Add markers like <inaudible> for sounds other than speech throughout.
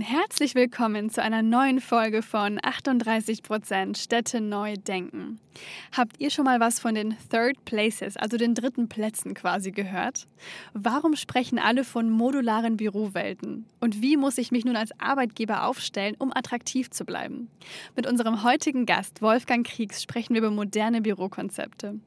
Herzlich willkommen zu einer neuen Folge von 38% Städte neu denken. Habt ihr schon mal was von den Third Places, also den dritten Plätzen quasi gehört? Warum sprechen alle von modularen Bürowelten? Und wie muss ich mich nun als Arbeitgeber aufstellen, um attraktiv zu bleiben? Mit unserem heutigen Gast Wolfgang Kriegs sprechen wir über moderne Bürokonzepte.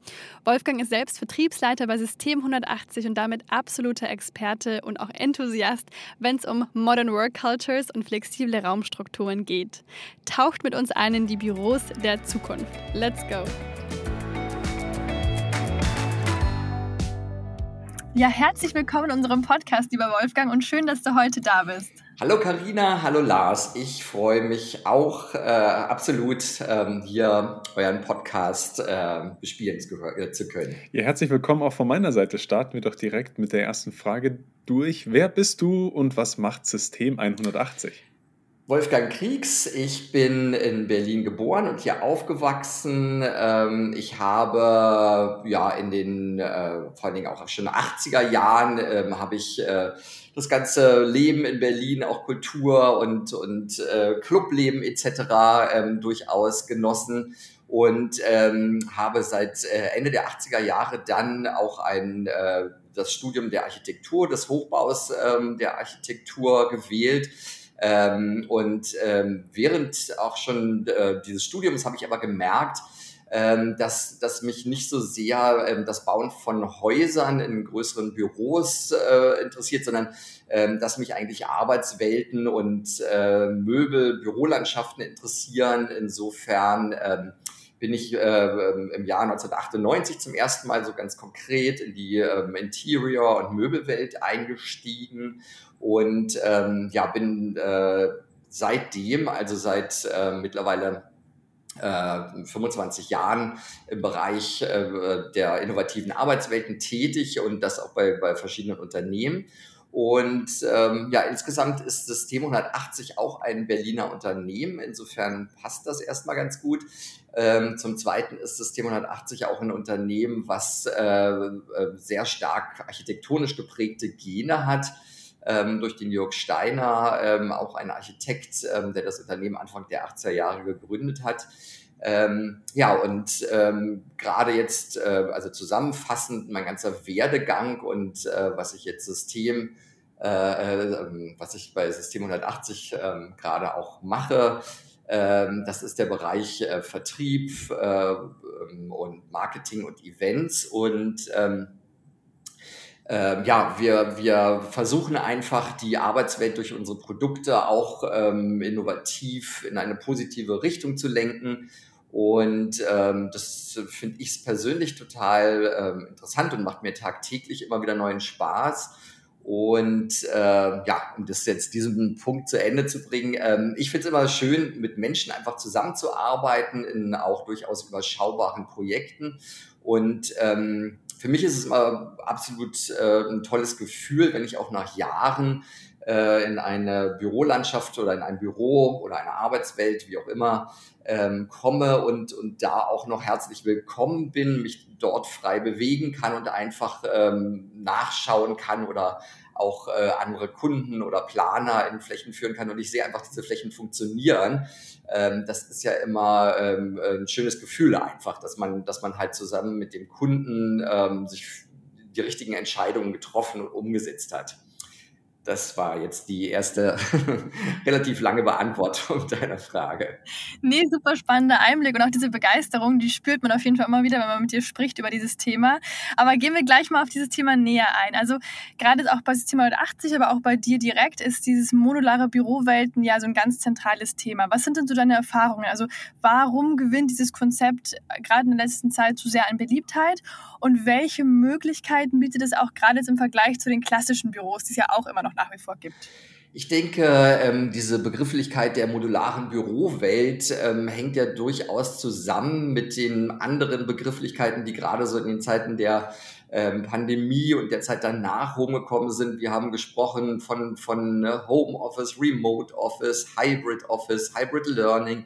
Wolfgang ist selbst Vertriebsleiter bei System 180 und damit absoluter Experte Experte und auch Enthusiast, wenn es um Modern Work Cultures und flexible Raumstrukturen geht. Taucht mit uns ein in die Büros der Zukunft. Let's go! Ja, herzlich willkommen in unserem Podcast, lieber Wolfgang, und schön, dass du heute da bist. Hallo Karina, hallo Lars. Ich freue mich auch äh, absolut, ähm, hier euren Podcast äh, bespielen zu, äh, zu, können. Ja, herzlich willkommen auch von meiner Seite. Starten wir doch direkt mit der ersten Frage durch. Wer bist du und was macht System 180? Wolfgang Kriegs, ich bin in Berlin geboren und hier aufgewachsen. Ähm, ich habe ja in den äh, vor allen Dingen auch schon 80er Jahren ähm, habe ich äh, das ganze Leben in Berlin, auch Kultur und, und äh, Clubleben etc. Ähm, durchaus genossen und habe seit Ende der 80er Jahre dann auch ein das Studium der Architektur, des Hochbaus der Architektur gewählt ähm, und ähm, während auch schon äh, dieses Studiums habe ich aber gemerkt, ähm, dass, dass mich nicht so sehr ähm, das Bauen von Häusern in größeren Büros äh, interessiert, sondern ähm, dass mich eigentlich Arbeitswelten und äh, Möbel, Bürolandschaften interessieren. Insofern ähm, bin ich äh, im Jahr 1998 zum ersten Mal so ganz konkret in die ähm, Interior- und Möbelwelt eingestiegen und ähm, ja, bin äh, seitdem, also seit äh, mittlerweile 25 Jahren im Bereich äh, der innovativen Arbeitswelten tätig und das auch bei, bei verschiedenen Unternehmen. Und ähm, ja, insgesamt ist System 180 auch ein Berliner Unternehmen. Insofern passt das erstmal ganz gut. Ähm, zum Zweiten ist System 180 auch ein Unternehmen, was äh, äh, sehr stark architektonisch geprägte Gene hat ähm, durch den Jörg Steiner, ähm, auch ein Architekt, ähm, der das Unternehmen Anfang der 80er Jahre gegründet hat. Ähm, ja, und ähm, gerade jetzt, äh, also zusammenfassend, mein ganzer Werdegang und äh, was ich jetzt System, äh, äh was ich bei System 180 ähm, gerade auch mache, das ist der Bereich äh, Vertrieb äh, und Marketing und Events und ähm, ja, wir, wir versuchen einfach die Arbeitswelt durch unsere Produkte auch ähm, innovativ in eine positive Richtung zu lenken. Und ähm, das finde ich persönlich total ähm, interessant und macht mir tagtäglich immer wieder neuen Spaß. Und äh, ja, um das jetzt diesen Punkt zu Ende zu bringen, ähm, ich finde es immer schön, mit Menschen einfach zusammenzuarbeiten in auch durchaus überschaubaren Projekten. Und ähm, für mich ist es immer absolut äh, ein tolles Gefühl, wenn ich auch nach Jahren äh, in eine Bürolandschaft oder in ein Büro oder eine Arbeitswelt, wie auch immer, ähm, komme und, und da auch noch herzlich willkommen bin, mich dort frei bewegen kann und einfach ähm, nachschauen kann oder auch äh, andere Kunden oder Planer in Flächen führen kann und ich sehe einfach, diese Flächen funktionieren. Ähm, das ist ja immer ähm, ein schönes Gefühl einfach, dass man, dass man halt zusammen mit dem Kunden ähm, sich die richtigen Entscheidungen getroffen und umgesetzt hat. Das war jetzt die erste <laughs> relativ lange Beantwortung <laughs> deiner Frage. Nee, super spannender Einblick und auch diese Begeisterung, die spürt man auf jeden Fall immer wieder, wenn man mit dir spricht über dieses Thema. Aber gehen wir gleich mal auf dieses Thema näher ein. Also gerade auch bei System 180, aber auch bei dir direkt ist dieses modulare Bürowelten ja so ein ganz zentrales Thema. Was sind denn so deine Erfahrungen? Also warum gewinnt dieses Konzept äh, gerade in der letzten Zeit so sehr an Beliebtheit und welche Möglichkeiten bietet es auch gerade jetzt im Vergleich zu den klassischen Büros, die es ja auch immer noch nach wie vor gibt? Ich denke, ähm, diese Begrifflichkeit der modularen Bürowelt ähm, hängt ja durchaus zusammen mit den anderen Begrifflichkeiten, die gerade so in den Zeiten der ähm, Pandemie und der Zeit danach rumgekommen sind. Wir haben gesprochen von, von ne, Home Office, Remote Office, Hybrid Office, Hybrid Learning,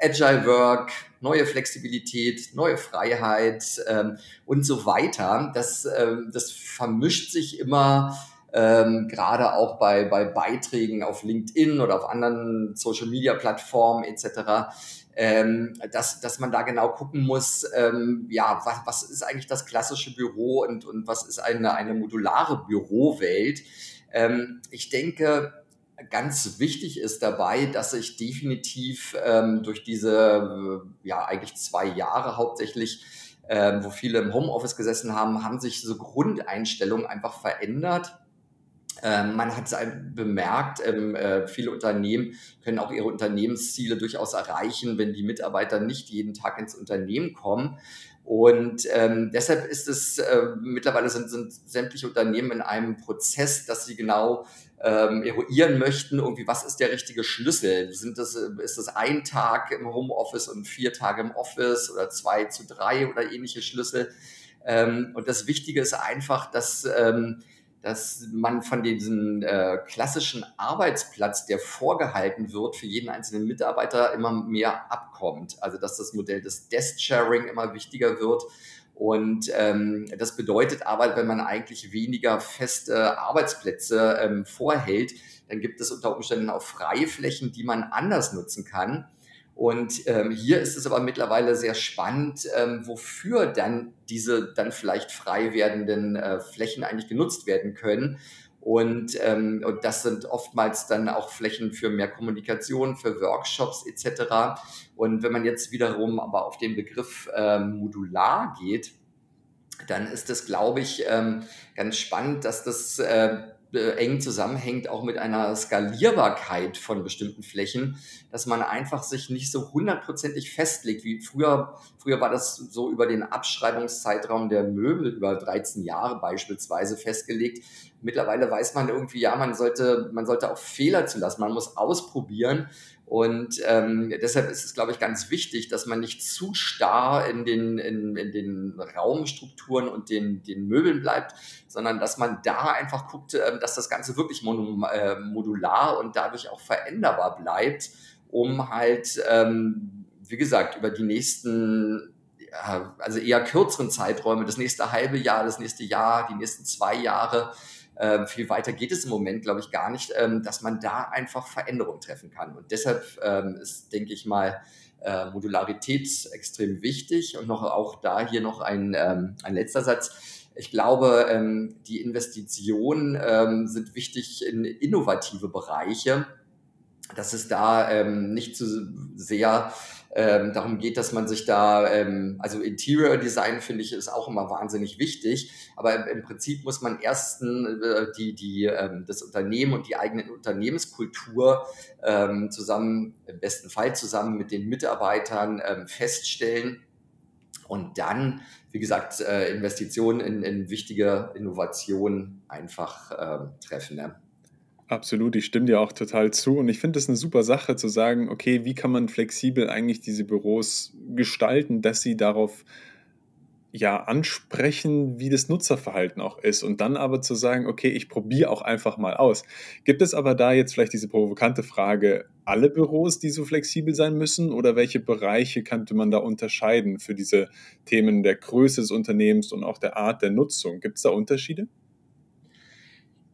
Agile Work, neue Flexibilität, neue Freiheit ähm, und so weiter. Das, ähm, das vermischt sich immer ähm, gerade auch bei, bei Beiträgen auf LinkedIn oder auf anderen Social-Media-Plattformen etc., ähm, dass, dass man da genau gucken muss, ähm, ja, was, was ist eigentlich das klassische Büro und, und was ist eine, eine modulare Bürowelt. Ähm, ich denke, ganz wichtig ist dabei, dass ich definitiv ähm, durch diese, ja, eigentlich zwei Jahre hauptsächlich, ähm, wo viele im Homeoffice gesessen haben, haben sich so Grundeinstellungen einfach verändert man hat bemerkt, ähm, äh, viele Unternehmen können auch ihre Unternehmensziele durchaus erreichen, wenn die Mitarbeiter nicht jeden Tag ins Unternehmen kommen. Und ähm, deshalb ist es, äh, mittlerweile sind, sind sämtliche Unternehmen in einem Prozess, dass sie genau ähm, eruieren möchten, irgendwie, was ist der richtige Schlüssel? Sind das, ist das ein Tag im Homeoffice und vier Tage im Office oder zwei zu drei oder ähnliche Schlüssel? Ähm, und das Wichtige ist einfach, dass ähm, dass man von diesem äh, klassischen Arbeitsplatz, der vorgehalten wird, für jeden einzelnen Mitarbeiter immer mehr abkommt. Also dass das Modell des Desk-Sharing immer wichtiger wird. Und ähm, das bedeutet aber, wenn man eigentlich weniger feste Arbeitsplätze ähm, vorhält, dann gibt es unter Umständen auch freie Flächen, die man anders nutzen kann. Und ähm, hier ist es aber mittlerweile sehr spannend, ähm, wofür dann diese dann vielleicht frei werdenden äh, Flächen eigentlich genutzt werden können. Und, ähm, und das sind oftmals dann auch Flächen für mehr Kommunikation, für Workshops etc. Und wenn man jetzt wiederum aber auf den Begriff ähm, modular geht, dann ist das, glaube ich, ähm, ganz spannend, dass das äh, eng zusammenhängt auch mit einer Skalierbarkeit von bestimmten Flächen, dass man einfach sich nicht so hundertprozentig festlegt, wie früher, früher war das so über den Abschreibungszeitraum der Möbel über 13 Jahre beispielsweise festgelegt. Mittlerweile weiß man irgendwie, ja, man sollte, man sollte auch Fehler zulassen, man muss ausprobieren und ähm, deshalb ist es, glaube ich, ganz wichtig, dass man nicht zu starr in den, in, in den Raumstrukturen und den, den Möbeln bleibt, sondern dass man da einfach guckt, äh, dass das Ganze wirklich äh, modular und dadurch auch veränderbar bleibt, um halt, ähm, wie gesagt, über die nächsten also eher kürzeren Zeiträume, das nächste halbe Jahr, das nächste Jahr, die nächsten zwei Jahre, ähm, viel weiter geht es im Moment, glaube ich, gar nicht, ähm, dass man da einfach Veränderungen treffen kann. Und deshalb ähm, ist, denke ich mal, äh, Modularität extrem wichtig. Und noch auch da hier noch ein, ähm, ein letzter Satz. Ich glaube, ähm, die Investitionen ähm, sind wichtig in innovative Bereiche, dass es da ähm, nicht zu sehr ähm, darum geht, dass man sich da, ähm, also Interior Design finde ich ist auch immer wahnsinnig wichtig, aber im, Prinzip muss man erst äh, die, die, ähm, das Unternehmen und die eigene Unternehmenskultur ähm, zusammen, im besten Fall zusammen mit den Mitarbeitern ähm, feststellen und dann, wie gesagt, äh, Investitionen in, in wichtige Innovationen einfach ähm, treffen. Ne? Absolut, ich stimme dir auch total zu. Und ich finde es eine super Sache zu sagen, okay, wie kann man flexibel eigentlich diese Büros gestalten, dass sie darauf ja ansprechen, wie das Nutzerverhalten auch ist. Und dann aber zu sagen, okay, ich probiere auch einfach mal aus. Gibt es aber da jetzt vielleicht diese provokante Frage, alle Büros, die so flexibel sein müssen? Oder welche Bereiche könnte man da unterscheiden für diese Themen der Größe des Unternehmens und auch der Art der Nutzung? Gibt es da Unterschiede?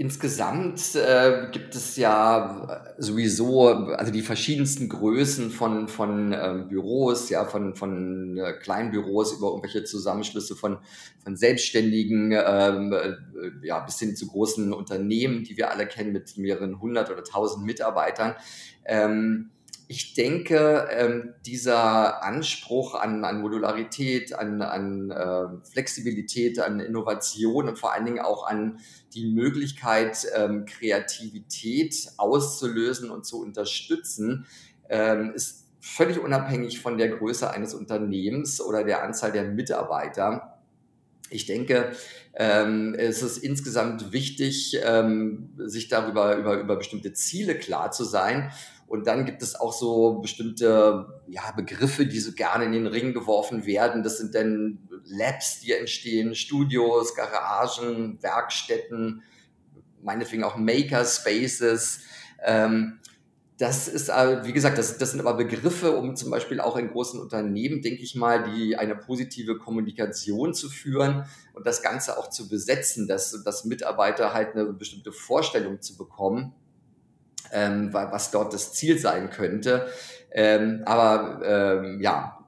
Insgesamt äh, gibt es ja sowieso also die verschiedensten Größen von, von ähm, Büros, ja, von, von äh, kleinen Büros über irgendwelche Zusammenschlüsse von, von Selbstständigen, ähm, äh, ja, bis hin zu großen Unternehmen, die wir alle kennen mit mehreren hundert oder tausend Mitarbeitern. Ähm, ich denke, ähm, dieser Anspruch an, an Modularität, an, an äh, Flexibilität, an Innovation und vor allen Dingen auch an die Möglichkeit, ähm, Kreativität auszulösen und zu unterstützen, ähm, ist völlig unabhängig von der Größe eines Unternehmens oder der Anzahl der Mitarbeiter. ich denke, ähm, es ist insgesamt wichtig, ähm, sich darüber über, über bestimmte Ziele klar zu sein. Und dann gibt es auch so bestimmte ja, Begriffe, die so gerne in den Ring geworfen werden. Das sind dann Labs, die entstehen, Studios, Garagen, Werkstätten, meinetwegen auch Makerspaces. Ähm, das ist, äh, wie gesagt, das, das sind aber Begriffe, um zum Beispiel auch in großen Unternehmen, denke ich mal, die eine positive Kommunikation zu führen und das Ganze auch zu besetzen, dass, dass Mitarbeiter halt eine bestimmte Vorstellung zu bekommen, ähm, was dort das Ziel sein könnte. Ähm, aber ähm, ja,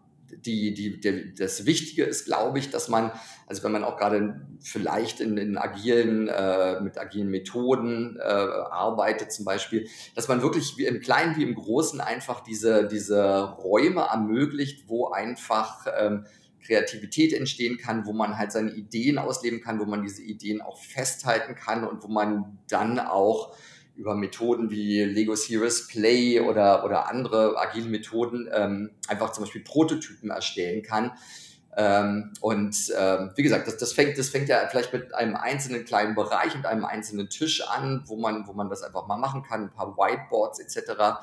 die, die, die, das Wichtige ist, glaube ich, dass man, also wenn man auch gerade vielleicht in, in agilen, äh, mit agilen Methoden äh, arbeitet zum Beispiel, dass man wirklich wie im Kleinen wie im Großen einfach diese, diese Räume ermöglicht, wo einfach ähm, Kreativität entstehen kann, wo man halt seine Ideen ausleben kann, wo man diese Ideen auch festhalten kann und wo man dann auch über Methoden wie Lego Serious Play oder, oder andere agile Methoden ähm, einfach zum Beispiel Prototypen erstellen kann. Ähm, und ähm, wie gesagt, das, das, fängt, das fängt ja vielleicht mit einem einzelnen kleinen Bereich und einem einzelnen Tisch an, wo man, wo man das einfach mal machen kann, ein paar Whiteboards etc.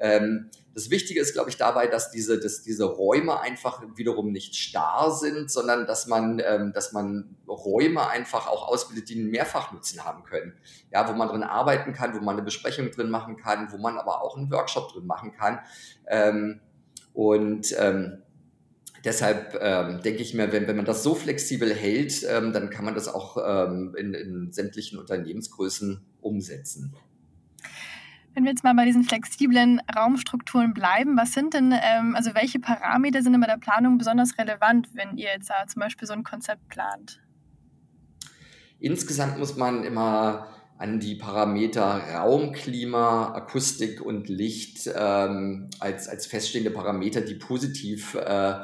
Ähm, das Wichtige ist, glaube ich, dabei, dass diese, dass diese Räume einfach wiederum nicht starr sind, sondern dass man, ähm, dass man Räume einfach auch ausbildet, die einen Mehrfachnutzen haben können. Ja, wo man drin arbeiten kann, wo man eine Besprechung drin machen kann, wo man aber auch einen Workshop drin machen kann. Ähm, und ähm, deshalb ähm, denke ich mir, wenn, wenn man das so flexibel hält, ähm, dann kann man das auch ähm, in, in sämtlichen Unternehmensgrößen umsetzen. Wenn wir jetzt mal bei diesen flexiblen Raumstrukturen bleiben, was sind denn, ähm, also welche Parameter sind in der Planung besonders relevant, wenn ihr jetzt äh, zum Beispiel so ein Konzept plant? Insgesamt muss man immer an die Parameter Raum, Klima, Akustik und Licht ähm, als, als feststehende Parameter, die positiv äh,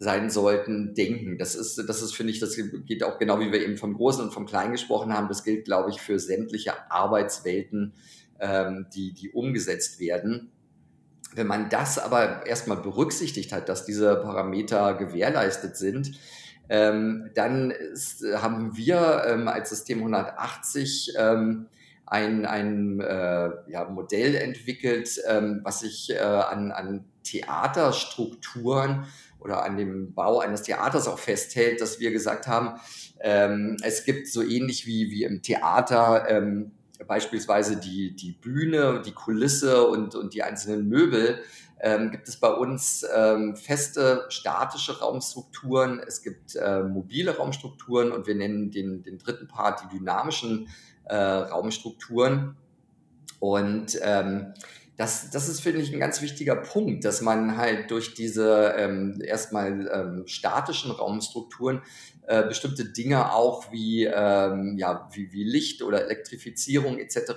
sein sollten, denken. Das ist, das ist, finde ich, das geht auch genau wie wir eben vom Großen und vom Kleinen gesprochen haben. Das gilt, glaube ich, für sämtliche Arbeitswelten ähm, die, die umgesetzt werden. Wenn man das aber erstmal berücksichtigt hat, dass diese Parameter gewährleistet sind, ähm, dann ist, haben wir ähm, als System 180 ähm, ein, ein äh, ja, Modell entwickelt, ähm, was sich äh, an, an Theaterstrukturen oder an dem Bau eines Theaters auch festhält, dass wir gesagt haben, ähm, es gibt so ähnlich wie, wie im Theater ähm, beispielsweise die, die Bühne, die Kulisse und, und die einzelnen Möbel, ähm, gibt es bei uns ähm, feste statische Raumstrukturen, es gibt äh, mobile Raumstrukturen und wir nennen den, den dritten Part die dynamischen äh, Raumstrukturen. Und ähm, das, das ist, finde ich, ein ganz wichtiger Punkt, dass man halt durch diese ähm, erstmal ähm, statischen Raumstrukturen äh, bestimmte Dinge auch wie, ähm, ja, wie, wie Licht oder Elektrifizierung etc.,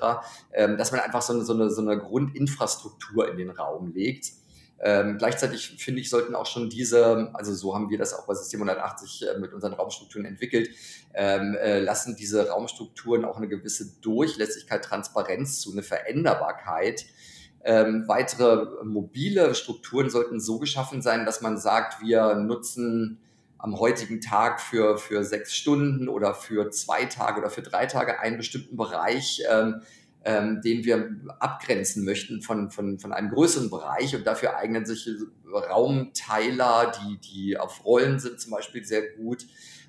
ähm, dass man einfach so eine, so, eine, so eine Grundinfrastruktur in den Raum legt. Ähm, gleichzeitig finde ich, sollten auch schon diese, also so haben wir das auch bei System 180 äh, mit unseren Raumstrukturen entwickelt, ähm, äh, lassen diese Raumstrukturen auch eine gewisse Durchlässigkeit, Transparenz zu, eine Veränderbarkeit. Ähm, weitere mobile Strukturen sollten so geschaffen sein, dass man sagt, wir nutzen am heutigen Tag für, für sechs Stunden oder für zwei Tage oder für drei Tage einen bestimmten Bereich, ähm, ähm, den wir abgrenzen möchten von, von, von einem größeren Bereich. Und dafür eignen sich Raumteiler, die, die auf Rollen sind, zum Beispiel sehr gut.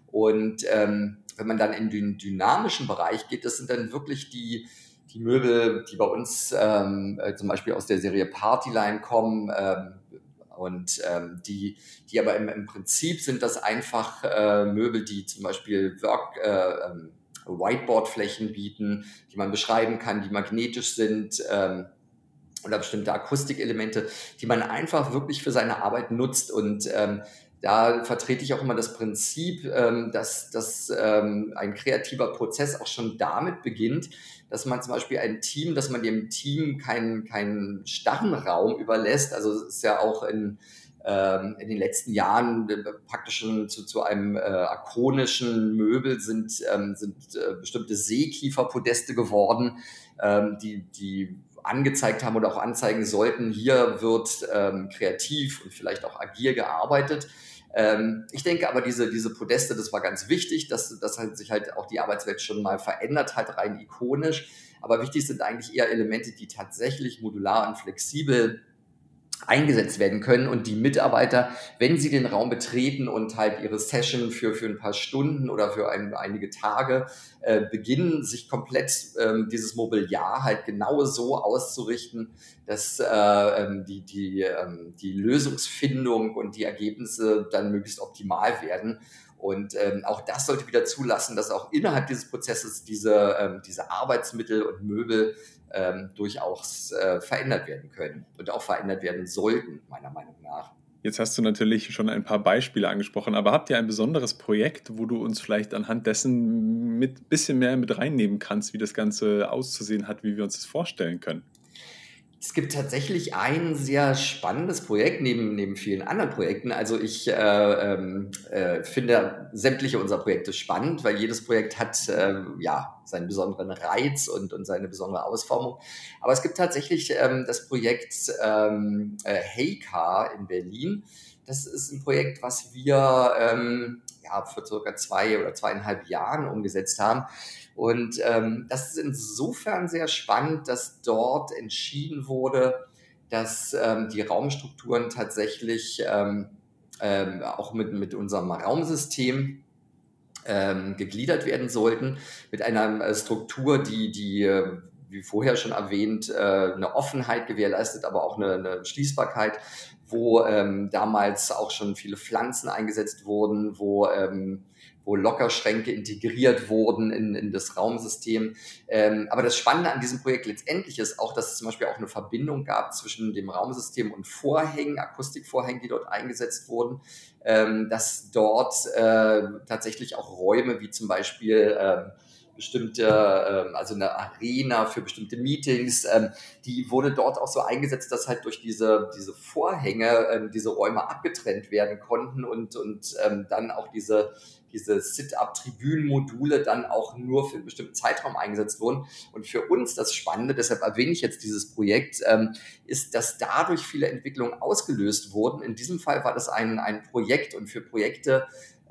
Und ähm, wenn man dann in den dynamischen Bereich geht, das sind dann wirklich die, die Möbel, die bei uns ähm, äh, zum Beispiel aus der Serie Partyline kommen, ähm, und ähm, die, die aber im, im Prinzip sind das einfach äh, Möbel, die zum Beispiel Work, äh, ähm, Whiteboard-Flächen bieten, die man beschreiben kann, die magnetisch sind ähm, oder bestimmte Akustikelemente, die man einfach wirklich für seine Arbeit nutzt. Und ähm, da vertrete ich auch immer das Prinzip, dass, dass ein kreativer Prozess auch schon damit beginnt, dass man zum Beispiel ein Team, dass man dem Team keinen, keinen starren Raum überlässt. Also es ist ja auch in, ähm, in den letzten Jahren äh, praktisch schon zu, zu einem äh, akonischen Möbel sind, ähm, sind äh, bestimmte Seekieferpodeste geworden, ähm, die, die angezeigt haben oder auch anzeigen sollten, hier wird ähm, kreativ und vielleicht auch agil gearbeitet. Ähm, ich denke aber, diese, diese Podeste, das war ganz wichtig, dass, dass halt sich halt auch die Arbeitswelt schon mal verändert hat, rein ikonisch. Aber wichtig sind eigentlich eher Elemente, die tatsächlich modular und flexibel eingesetzt werden können und die Mitarbeiter, wenn sie den Raum betreten und halt ihre Session für, für ein paar Stunden oder für ein, einige Tage äh, beginnen, sich komplett ähm, dieses Mobiliar halt genau so auszurichten, dass äh, ähm, die, die, ähm, die Lösungsfindung und die Ergebnisse dann möglichst optimal werden. Und ähm, auch das sollte wieder zulassen, dass auch innerhalb dieses Prozesses diese, ähm, diese Arbeitsmittel und Möbel ähm, durchaus äh, verändert werden können und auch verändert werden sollten, meiner Meinung nach. Jetzt hast du natürlich schon ein paar Beispiele angesprochen, aber habt ihr ein besonderes Projekt, wo du uns vielleicht anhand dessen mit bisschen mehr mit reinnehmen kannst, wie das Ganze auszusehen hat, wie wir uns das vorstellen können? Es gibt tatsächlich ein sehr spannendes Projekt neben, neben vielen anderen Projekten. Also ich äh, ähm, äh, finde sämtliche unserer Projekte spannend, weil jedes Projekt hat äh, ja seinen besonderen Reiz und, und seine besondere Ausformung. Aber es gibt tatsächlich ähm, das Projekt ähm, äh, Heycar in Berlin. Das ist ein Projekt, was wir ähm, ja, vor circa zwei oder zweieinhalb Jahren umgesetzt haben und ähm, das ist insofern sehr spannend, dass dort entschieden wurde, dass ähm, die Raumstrukturen tatsächlich ähm, ähm, auch mit, mit unserem Raumsystem ähm, gegliedert werden sollten, mit einer äh, Struktur, die, die äh, wie vorher schon erwähnt, äh, eine Offenheit gewährleistet, aber auch eine, eine Schließbarkeit, wo ähm, damals auch schon viele Pflanzen eingesetzt wurden, wo ähm, wo Lockerschränke integriert wurden in, in das Raumsystem. Ähm, aber das Spannende an diesem Projekt letztendlich ist auch, dass es zum Beispiel auch eine Verbindung gab zwischen dem Raumsystem und Vorhängen, Akustikvorhängen, die dort eingesetzt wurden, ähm, dass dort äh, tatsächlich auch Räume wie zum Beispiel äh, bestimmte, ähm, also eine Arena für bestimmte Meetings, ähm, die wurde dort auch so eingesetzt, dass halt durch diese, diese Vorhänge ähm, diese Räume abgetrennt werden konnten und, und dann auch diese diese Sit-up-Tribünen-Module dann auch nur für einen bestimmten Zeitraum eingesetzt wurden. Und für uns das Spannende, deshalb erwähne ich jetzt dieses Projekt, ähm, ist, dass dadurch viele Entwicklungen ausgelöst wurden. In diesem Fall war das ein, ein Projekt und für Projekte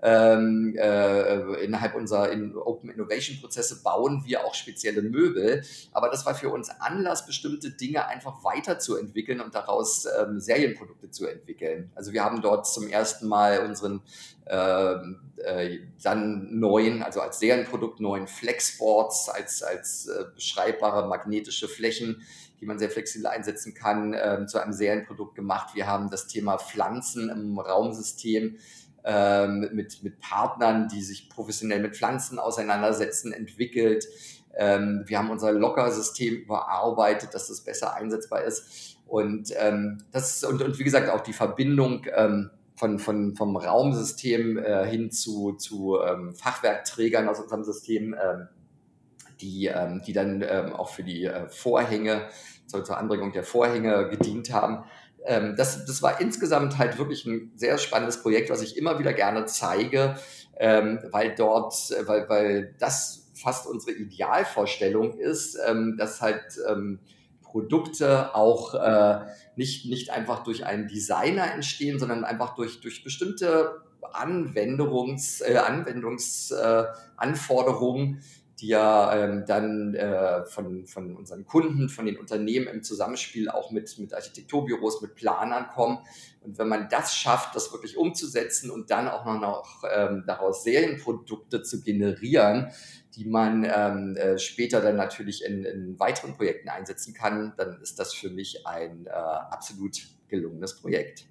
ähm, äh, innerhalb unserer in Open Innovation Prozesse bauen wir auch spezielle Möbel. Aber das war für uns Anlass, bestimmte Dinge einfach weiterzuentwickeln und daraus ähm, Serienprodukte zu entwickeln. Also wir haben dort zum ersten Mal unseren ähm, äh, dann neuen, also als Serienprodukt neuen Flexboards als, als äh, beschreibbare magnetische Flächen die man sehr flexibel einsetzen kann, äh, zu einem Serienprodukt gemacht. Wir haben das Thema Pflanzen im Raumsystem ähm, mit, mit Partnern, die sich professionell mit Pflanzen auseinandersetzen, entwickelt. Ähm, wir haben unser Locker-System überarbeitet, dass das besser einsetzbar ist. Und, ähm, das, und, und wie gesagt, auch die Verbindung ähm, von, von, vom Raumsystem äh, hin zu, zu ähm, Fachwerkträgern aus unserem System, ähm, die, ähm, die dann ähm, auch für die äh, Vorhänge, zur, zur Anbringung der Vorhänge gedient haben ähm, das, das war insgesamt halt wirklich ein sehr spannendes Projekt, was ich immer wieder gerne zeige, ähm, weil dort, weil, weil das fast unsere Idealvorstellung ist, ähm, dass halt ähm, Produkte auch äh, nicht, nicht einfach durch einen Designer entstehen, sondern einfach durch, durch bestimmte Anwendungs, äh, Anwendungsanforderungen, äh, die ja ähm, dann äh, von, von unseren Kunden, von den Unternehmen im Zusammenspiel auch mit, mit Architekturbüros, mit Planern kommen. Und wenn man das schafft, das wirklich umzusetzen und dann auch noch, ähm, daraus Serienprodukte zu generieren, die man ähm, äh, später dann natürlich in, in weiteren Projekten einsetzen kann, dann ist das für mich ein äh, absolut gelungenes Projekt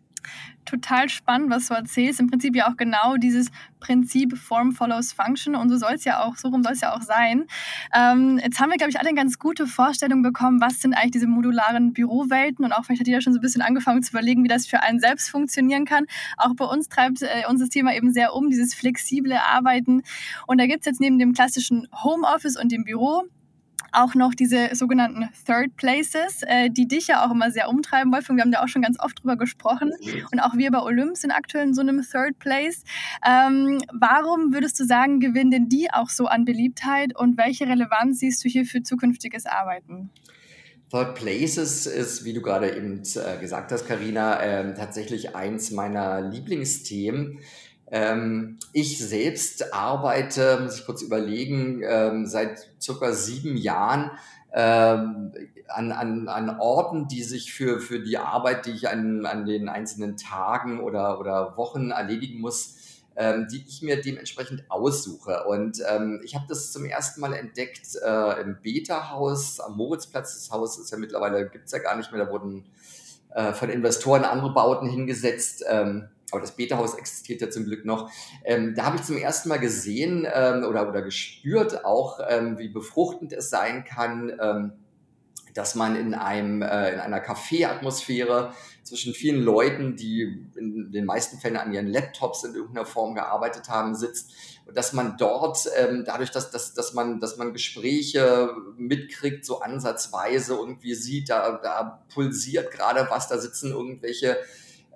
total spannend, was du erzählst. Im Prinzip ja auch genau dieses Prinzip Form follows Function und so soll es ja auch, so rum soll es ja auch sein. Ähm, jetzt haben wir, glaube ich, alle eine ganz gute Vorstellung bekommen, was sind eigentlich diese modularen Bürowelten und auch vielleicht hat jeder schon so ein bisschen angefangen zu überlegen, wie das für einen selbst funktionieren kann. Auch bei uns treibt äh, uns das Thema eben sehr um, dieses flexible Arbeiten. Und da gibt es jetzt neben dem klassischen Homeoffice und dem Büro auch noch diese sogenannten Third Places, äh, die dich ja auch immer sehr umtreiben, Wolfgang. Wir haben da auch schon ganz oft drüber gesprochen. Und auch wir bei Olymp sind aktuell in so einem Third Place. Ähm, warum würdest du sagen, gewinnen denn die auch so an Beliebtheit und welche Relevanz siehst du hier für zukünftiges Arbeiten? Third Places ist, wie du gerade eben äh, gesagt hast, Karina, ähm, tatsächlich eins meiner Lieblingsthemen. Ähm, ich selbst arbeite, muss ich kurz überlegen, ähm, seit circa sieben Jahren ähm, an, an, an Orten, die sich für, für die Arbeit, die ich an, an den einzelnen Tagen oder, oder Wochen erledigen muss, ähm, die ich mir dementsprechend aussuche. Und ähm, ich habe das zum ersten Mal entdeckt äh, im Beta-Haus am Moritzplatz. Das Haus ist ja mittlerweile, gibt es ja gar nicht mehr, da wurden äh, von Investoren andere Bauten hingesetzt. Ähm, aber das Beta-Haus existiert ja zum Glück noch. Ähm, da habe ich zum ersten Mal gesehen ähm, oder, oder gespürt auch, ähm, wie befruchtend es sein kann, ähm, dass man in, einem, äh, in einer Café-Atmosphäre zwischen vielen Leuten, die in den meisten Fällen an ihren Laptops in irgendeiner Form gearbeitet haben, sitzt und dass man dort ähm, dadurch, dass, dass, dass, man, dass man Gespräche mitkriegt, so ansatzweise irgendwie sieht, da, da pulsiert gerade was, da sitzen irgendwelche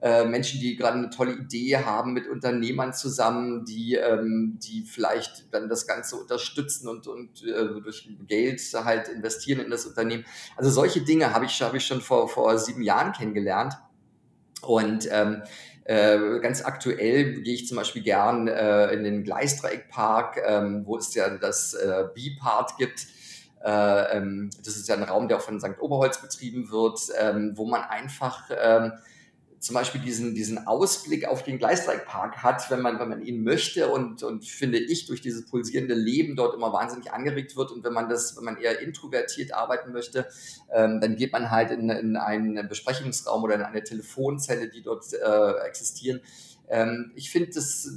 Menschen, die gerade eine tolle Idee haben mit Unternehmern zusammen, die, ähm, die vielleicht dann das Ganze unterstützen und, und äh, durch Geld halt investieren in das Unternehmen. Also solche Dinge habe ich, hab ich schon vor, vor sieben Jahren kennengelernt. Und ähm, äh, ganz aktuell gehe ich zum Beispiel gern äh, in den Gleisdreieckpark, ähm, wo es ja das äh, B-Part gibt. Äh, ähm, das ist ja ein Raum, der auch von St. Oberholz betrieben wird, ähm, wo man einfach ähm, zum Beispiel diesen, diesen Ausblick auf den Gleisdreieckpark hat, wenn man, wenn man ihn möchte und, und finde ich durch dieses pulsierende Leben dort immer wahnsinnig angeregt wird und wenn man das, wenn man eher introvertiert arbeiten möchte, ähm, dann geht man halt in, in einen Besprechungsraum oder in eine Telefonzelle, die dort äh, existieren. Ähm, ich finde das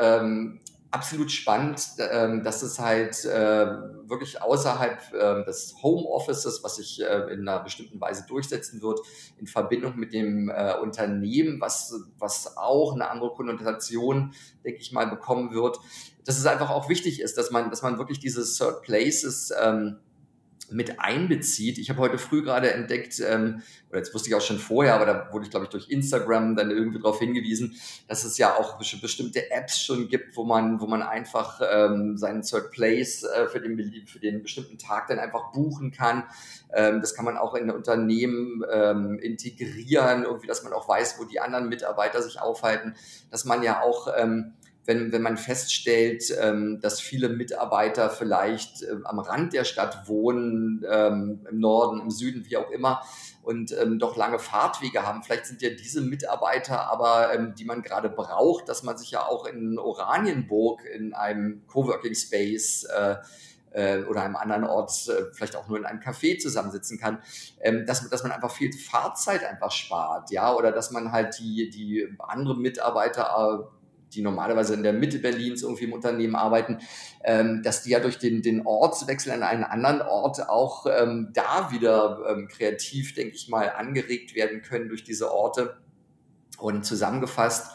ähm, absolut spannend, ähm, dass es halt äh, wirklich außerhalb äh, des Homeoffices, was sich äh, in einer bestimmten Weise durchsetzen wird, in Verbindung mit dem äh, Unternehmen, was, was auch eine andere Konnotation, denke ich mal, bekommen wird, dass es einfach auch wichtig ist, dass man, dass man wirklich diese Third Places ähm, mit einbezieht. Ich habe heute früh gerade entdeckt, ähm, oder jetzt wusste ich auch schon vorher, aber da wurde ich, glaube ich, durch Instagram dann irgendwie darauf hingewiesen, dass es ja auch bestimmte Apps schon gibt, wo man, wo man einfach ähm, seinen Third Place äh, für, den, für den bestimmten Tag dann einfach buchen kann. Ähm, das kann man auch in Unternehmen ähm, integrieren, irgendwie, dass man auch weiß, wo die anderen Mitarbeiter sich aufhalten, dass man ja auch ähm, wenn, wenn man feststellt, ähm, dass viele Mitarbeiter vielleicht äh, am Rand der Stadt wohnen, ähm, im Norden, im Süden, wie auch immer, und ähm, doch lange Fahrtwege haben. Vielleicht sind ja diese Mitarbeiter aber, ähm, die man gerade braucht, dass man sich ja auch in Oranienburg in einem Coworking Space äh, äh, oder einem anderen Ort, äh, vielleicht auch nur in einem Café zusammensitzen kann, ähm, dass, dass man einfach viel Fahrzeit einfach spart, ja, oder dass man halt die, die andere Mitarbeiter äh, die normalerweise in der Mitte Berlins irgendwie im Unternehmen arbeiten, ähm, dass die ja durch den, den Ortswechsel an einen anderen Ort auch ähm, da wieder ähm, kreativ, denke ich mal, angeregt werden können durch diese Orte. Und zusammengefasst,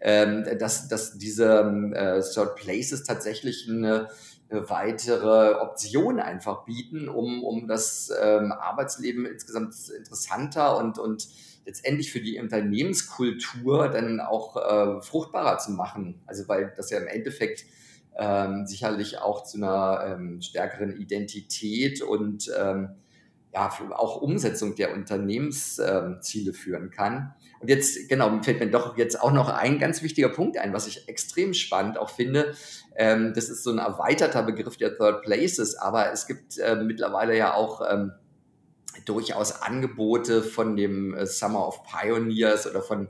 ähm, dass, dass diese äh, Third Places tatsächlich eine, eine weitere Option einfach bieten, um, um das ähm, Arbeitsleben insgesamt interessanter und, und letztendlich für die Unternehmenskultur dann auch äh, fruchtbarer zu machen. Also weil das ja im Endeffekt ähm, sicherlich auch zu einer ähm, stärkeren Identität und ähm, ja, auch Umsetzung der Unternehmensziele ähm, führen kann. Und jetzt, genau, fällt mir doch jetzt auch noch ein ganz wichtiger Punkt ein, was ich extrem spannend auch finde. Ähm, das ist so ein erweiterter Begriff der Third Places, aber es gibt äh, mittlerweile ja auch ähm, durchaus Angebote von dem äh, Summer of Pioneers oder von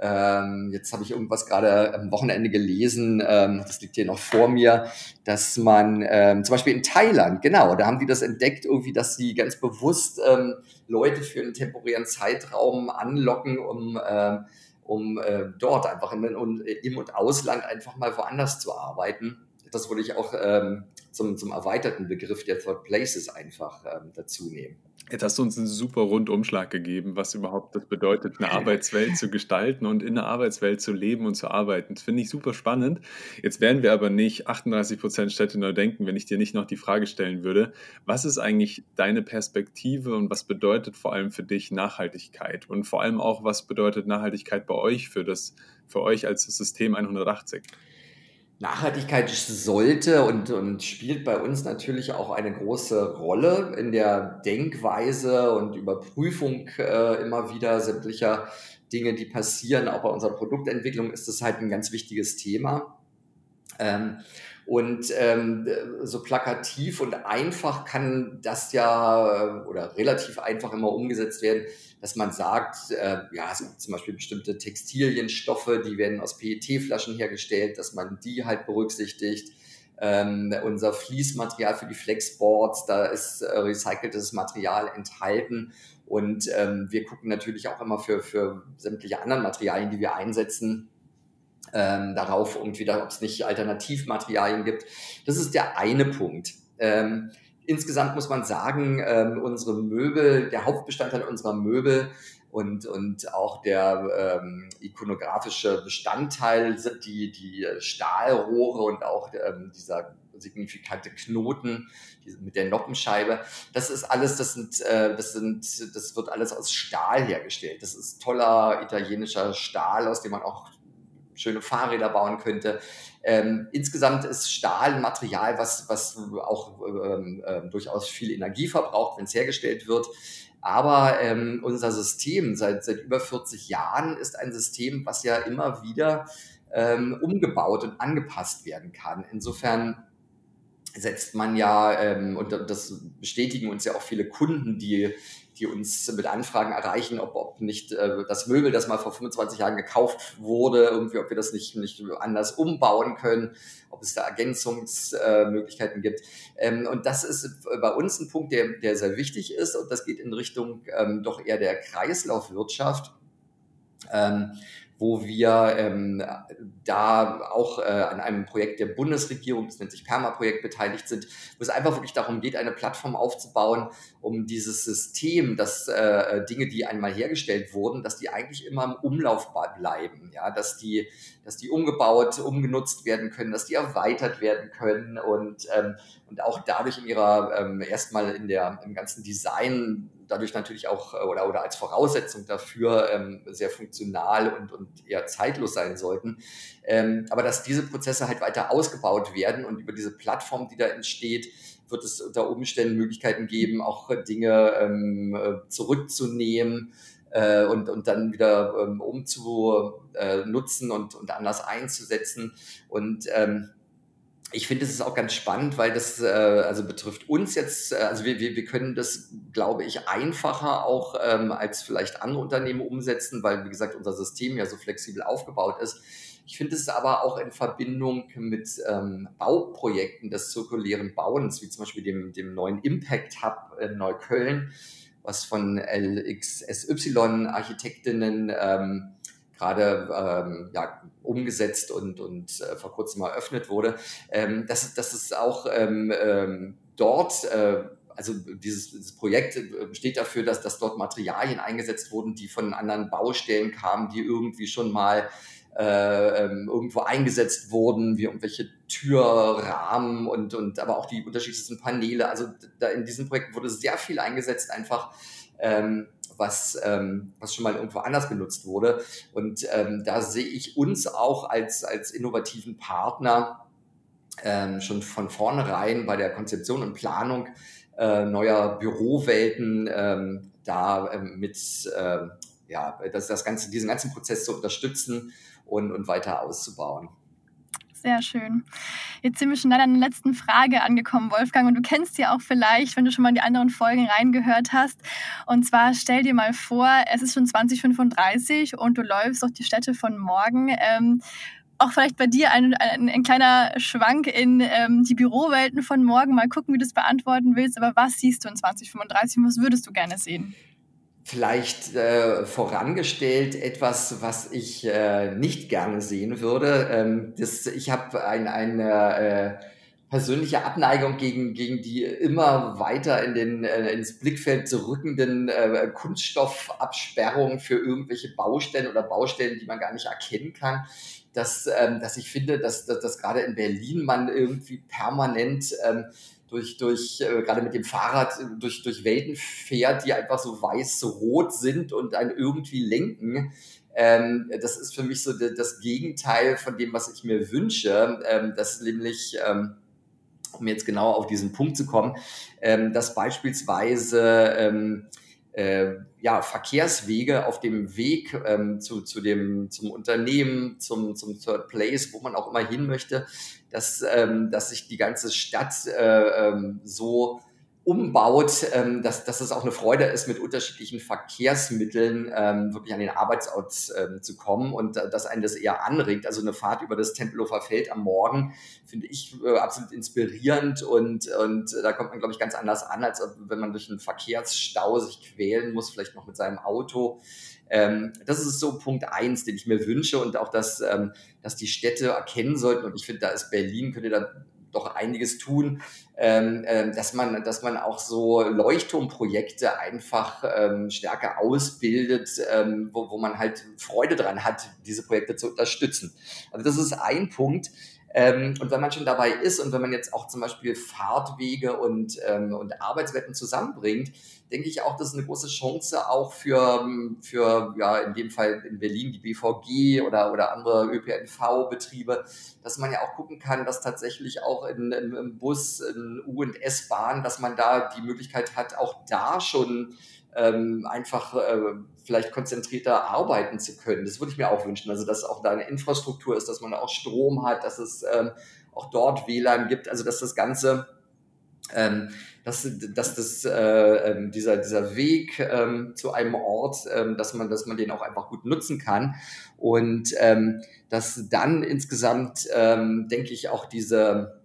ähm, jetzt habe ich irgendwas gerade am Wochenende gelesen, ähm, das liegt hier noch vor mir, dass man ähm, zum Beispiel in Thailand, genau, da haben die das entdeckt, irgendwie, dass sie ganz bewusst ähm, Leute für einen temporären Zeitraum anlocken, um, äh, um äh, dort einfach im, im und Ausland einfach mal woanders zu arbeiten. Das würde ich auch ähm, zum, zum erweiterten Begriff der Third Places einfach ähm, dazu nehmen. Jetzt hast du uns einen super Rundumschlag gegeben, was überhaupt das bedeutet, eine Arbeitswelt zu gestalten und in der Arbeitswelt zu leben und zu arbeiten. Das finde ich super spannend. Jetzt wären wir aber nicht 38 Prozent Städte neu denken, wenn ich dir nicht noch die Frage stellen würde, was ist eigentlich deine Perspektive und was bedeutet vor allem für dich Nachhaltigkeit? Und vor allem auch, was bedeutet Nachhaltigkeit bei euch für das, für euch als System 180? Nachhaltigkeit sollte und, und spielt bei uns natürlich auch eine große Rolle in der Denkweise und Überprüfung äh, immer wieder sämtlicher Dinge, die passieren. Auch bei unserer Produktentwicklung ist das halt ein ganz wichtiges Thema. Ähm, und ähm, so plakativ und einfach kann das ja oder relativ einfach immer umgesetzt werden, dass man sagt, äh, ja, es gibt zum Beispiel bestimmte Textilienstoffe, die werden aus PET-Flaschen hergestellt, dass man die halt berücksichtigt. Ähm, unser Fließmaterial für die Flexboards, da ist äh, recyceltes Material enthalten. Und ähm, wir gucken natürlich auch immer für, für sämtliche anderen Materialien, die wir einsetzen, ähm, darauf irgendwie, ob es nicht Alternativmaterialien gibt. Das ist der eine Punkt. Ähm, insgesamt muss man sagen, ähm, unsere Möbel, der Hauptbestandteil unserer Möbel und, und auch der ähm, ikonografische Bestandteil sind die, die Stahlrohre und auch ähm, dieser signifikante Knoten mit der Noppenscheibe. Das ist alles, das sind, äh, das sind, das wird alles aus Stahl hergestellt. Das ist toller italienischer Stahl, aus dem man auch schöne Fahrräder bauen könnte. Ähm, insgesamt ist Stahl ein Material, was, was auch ähm, äh, durchaus viel Energie verbraucht, wenn es hergestellt wird. Aber ähm, unser System seit, seit über 40 Jahren ist ein System, was ja immer wieder ähm, umgebaut und angepasst werden kann. Insofern setzt man ja, ähm, und das bestätigen uns ja auch viele Kunden, die die uns mit Anfragen erreichen, ob, ob nicht äh, das Möbel, das mal vor 25 Jahren gekauft wurde, irgendwie, ob wir das nicht, nicht anders umbauen können, ob es da Ergänzungsmöglichkeiten äh, gibt. Ähm, und das ist bei uns ein Punkt, der, der sehr wichtig ist und das geht in Richtung ähm, doch eher der Kreislaufwirtschaft. Ähm, wo wir ähm, da auch äh, an einem Projekt der Bundesregierung, das nennt sich Perma-Projekt, beteiligt sind, wo es einfach wirklich darum geht, eine Plattform aufzubauen, um dieses System, dass äh, Dinge, die einmal hergestellt wurden, dass die eigentlich immer im Umlauf bleiben, ja, dass die, dass die umgebaut, umgenutzt werden können, dass die erweitert werden können und, ähm, und auch dadurch in ihrer ähm, erstmal in der im ganzen Design dadurch natürlich auch äh, oder, oder als Voraussetzung dafür ähm, sehr funktional und, und eher zeitlos sein sollten. Ähm, aber dass diese Prozesse halt weiter ausgebaut werden und über diese Plattform, die da entsteht, wird es unter Umständen Möglichkeiten geben, auch Dinge ähm, äh, zurückzunehmen äh, und, und dann wieder ähm, umzunutzen und, und anders einzusetzen. Und ähm, ich finde, es ist auch ganz spannend, weil das äh, also betrifft uns jetzt, äh, also wir, wir, wir können das, glaube ich, einfacher auch ähm, als vielleicht andere Unternehmen umsetzen, weil, wie gesagt, unser System ja so flexibel aufgebaut ist. Ich finde es aber auch in Verbindung mit ähm, Bauprojekten des zirkulären Bauens, wie zum Beispiel dem, dem neuen Impact Hub in Neukölln, was von LXSY-Architektinnen ähm, gerade ähm, ja, umgesetzt und, und äh, vor kurzem eröffnet wurde, ähm, dass, dass es auch ähm, ähm, dort, äh, also dieses, dieses Projekt äh, steht dafür, dass, dass dort Materialien eingesetzt wurden, die von anderen Baustellen kamen, die irgendwie schon mal äh, ähm, irgendwo eingesetzt wurden, wie irgendwelche Türrahmen und, und aber auch die unterschiedlichsten Paneele. Also da in diesem Projekt wurde sehr viel eingesetzt, einfach ähm, was, ähm, was schon mal irgendwo anders genutzt wurde. Und ähm, da sehe ich uns auch als, als innovativen Partner ähm, schon von vornherein bei der Konzeption und Planung äh, neuer Bürowelten ähm, da ähm, mit äh, ja, das, das ganze, diesen ganzen Prozess zu unterstützen und, und weiter auszubauen. Sehr schön. Jetzt sind wir schon leider an der letzten Frage angekommen, Wolfgang. Und du kennst sie auch vielleicht, wenn du schon mal in die anderen Folgen reingehört hast. Und zwar stell dir mal vor, es ist schon 2035 und du läufst durch die Städte von morgen. Ähm, auch vielleicht bei dir ein, ein, ein kleiner Schwank in ähm, die Bürowelten von morgen. Mal gucken, wie du es beantworten willst. Aber was siehst du in 2035 und was würdest du gerne sehen? Vielleicht äh, vorangestellt etwas, was ich äh, nicht gerne sehen würde. Ähm, das, ich habe ein, eine äh, persönliche Abneigung gegen, gegen die immer weiter in den, äh, ins Blickfeld zurückenden äh, Kunststoffabsperrungen für irgendwelche Baustellen oder Baustellen, die man gar nicht erkennen kann. Dass, ähm, dass ich finde, dass, dass, dass gerade in Berlin man irgendwie permanent ähm, durch, durch äh, gerade mit dem Fahrrad äh, durch, durch Welten fährt, die einfach so weiß-rot sind und einen irgendwie lenken. Ähm, das ist für mich so das Gegenteil von dem, was ich mir wünsche. Ähm, das nämlich, ähm, um jetzt genau auf diesen Punkt zu kommen, ähm, dass beispielsweise ähm, äh, ja, Verkehrswege auf dem Weg ähm, zu, zu dem, zum Unternehmen, zum, zum Third Place, wo man auch immer hin möchte, dass, ähm, dass sich die ganze Stadt äh, ähm, so umbaut, ähm, dass, dass es auch eine Freude ist, mit unterschiedlichen Verkehrsmitteln ähm, wirklich an den Arbeitsort ähm, zu kommen und äh, dass einen das eher anregt. Also eine Fahrt über das Tempelhofer Feld am Morgen finde ich äh, absolut inspirierend und, und da kommt man, glaube ich, ganz anders an, als wenn man durch einen Verkehrsstau sich quälen muss, vielleicht noch mit seinem Auto. Ähm, das ist so Punkt eins, den ich mir wünsche und auch, dass, ähm, dass die Städte erkennen sollten. Und ich finde, da ist Berlin, könnte da doch einiges tun, ähm, äh, dass man, dass man auch so Leuchtturmprojekte einfach ähm, stärker ausbildet, ähm, wo, wo man halt Freude dran hat, diese Projekte zu unterstützen. Also das ist ein Punkt. Ähm, und wenn man schon dabei ist und wenn man jetzt auch zum Beispiel Fahrtwege und, ähm, und Arbeitswetten zusammenbringt, denke ich auch, das ist eine große Chance auch für, für ja, in dem Fall in Berlin die BVG oder, oder andere ÖPNV-Betriebe, dass man ja auch gucken kann, dass tatsächlich auch in, im Bus, in U- und S-Bahn, dass man da die Möglichkeit hat, auch da schon ähm, einfach äh, vielleicht konzentrierter arbeiten zu können. Das würde ich mir auch wünschen. Also, dass auch da eine Infrastruktur ist, dass man auch Strom hat, dass es ähm, auch dort WLAN gibt, also dass das Ganze ähm, dass, dass das, äh, ähm, dieser, dieser Weg ähm, zu einem Ort, ähm, dass, man, dass man den auch einfach gut nutzen kann. Und ähm, dass dann insgesamt, ähm, denke ich, auch diese,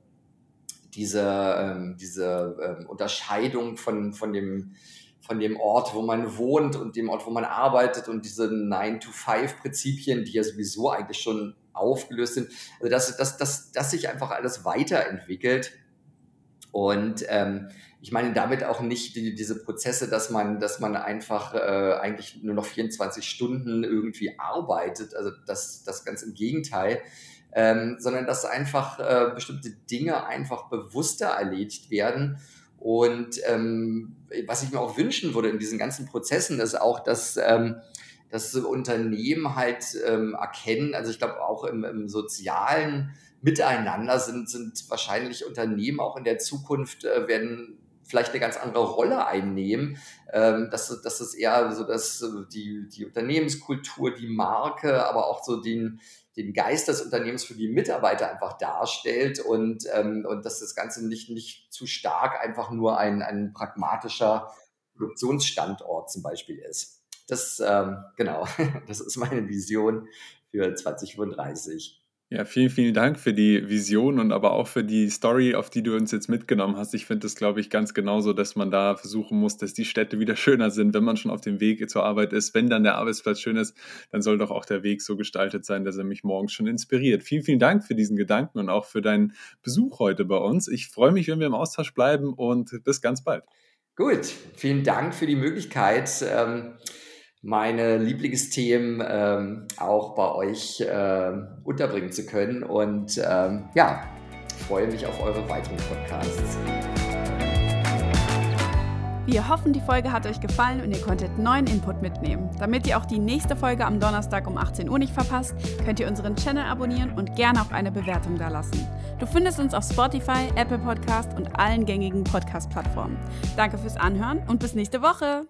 diese, ähm, diese ähm, Unterscheidung von, von, dem, von dem Ort, wo man wohnt und dem Ort, wo man arbeitet und diese 9-to-5-Prinzipien, die ja sowieso eigentlich schon aufgelöst sind, also dass, dass, dass, dass sich einfach alles weiterentwickelt und ähm, ich meine damit auch nicht die, diese Prozesse, dass man, dass man einfach äh, eigentlich nur noch 24 Stunden irgendwie arbeitet. Also das, das ganz im Gegenteil. Ähm, sondern dass einfach äh, bestimmte Dinge einfach bewusster erledigt werden. Und ähm, was ich mir auch wünschen würde in diesen ganzen Prozessen, ist auch, dass, ähm, dass Unternehmen halt ähm, erkennen, also ich glaube auch im, im sozialen Miteinander sind, sind wahrscheinlich Unternehmen auch in der Zukunft äh, werden vielleicht eine ganz andere Rolle einnehmen. Ähm, dass, dass es eher so, dass äh, die, die Unternehmenskultur, die Marke, aber auch so den, den Geist des Unternehmens für die Mitarbeiter einfach darstellt und, ähm, und dass das Ganze nicht, nicht zu stark einfach nur ein, ein pragmatischer Produktionsstandort zum Beispiel ist. Das, ähm, genau, <laughs> das ist meine Vision für 2035. Ja, vielen, vielen Dank für die Vision und aber auch für die Story, auf die du uns jetzt mitgenommen hast. Ich finde das, glaube ich, ganz genauso, dass man da versuchen muss, dass die Städte wieder schöner sind, wenn man schon auf dem Weg zur Arbeit ist. Wenn dann der Arbeitsplatz schön ist, dann soll doch auch der Weg so gestaltet sein, dass er mich morgens schon inspiriert. Vielen, vielen Dank für diesen Gedanken und auch für deinen Besuch heute bei uns. Ich freue mich, wenn wir im Austausch bleiben und bis ganz bald. Gut, vielen Dank für die Möglichkeit. Ähm meine Lieblingsthemen ähm, auch bei euch äh, unterbringen zu können. Und ähm, ja, freue mich auf eure weiteren Podcasts. Wir hoffen, die Folge hat euch gefallen und ihr konntet neuen Input mitnehmen. Damit ihr auch die nächste Folge am Donnerstag um 18 Uhr nicht verpasst, könnt ihr unseren Channel abonnieren und gerne auch eine Bewertung dalassen. Du findest uns auf Spotify, Apple Podcast und allen gängigen Podcast-Plattformen. Danke fürs Anhören und bis nächste Woche.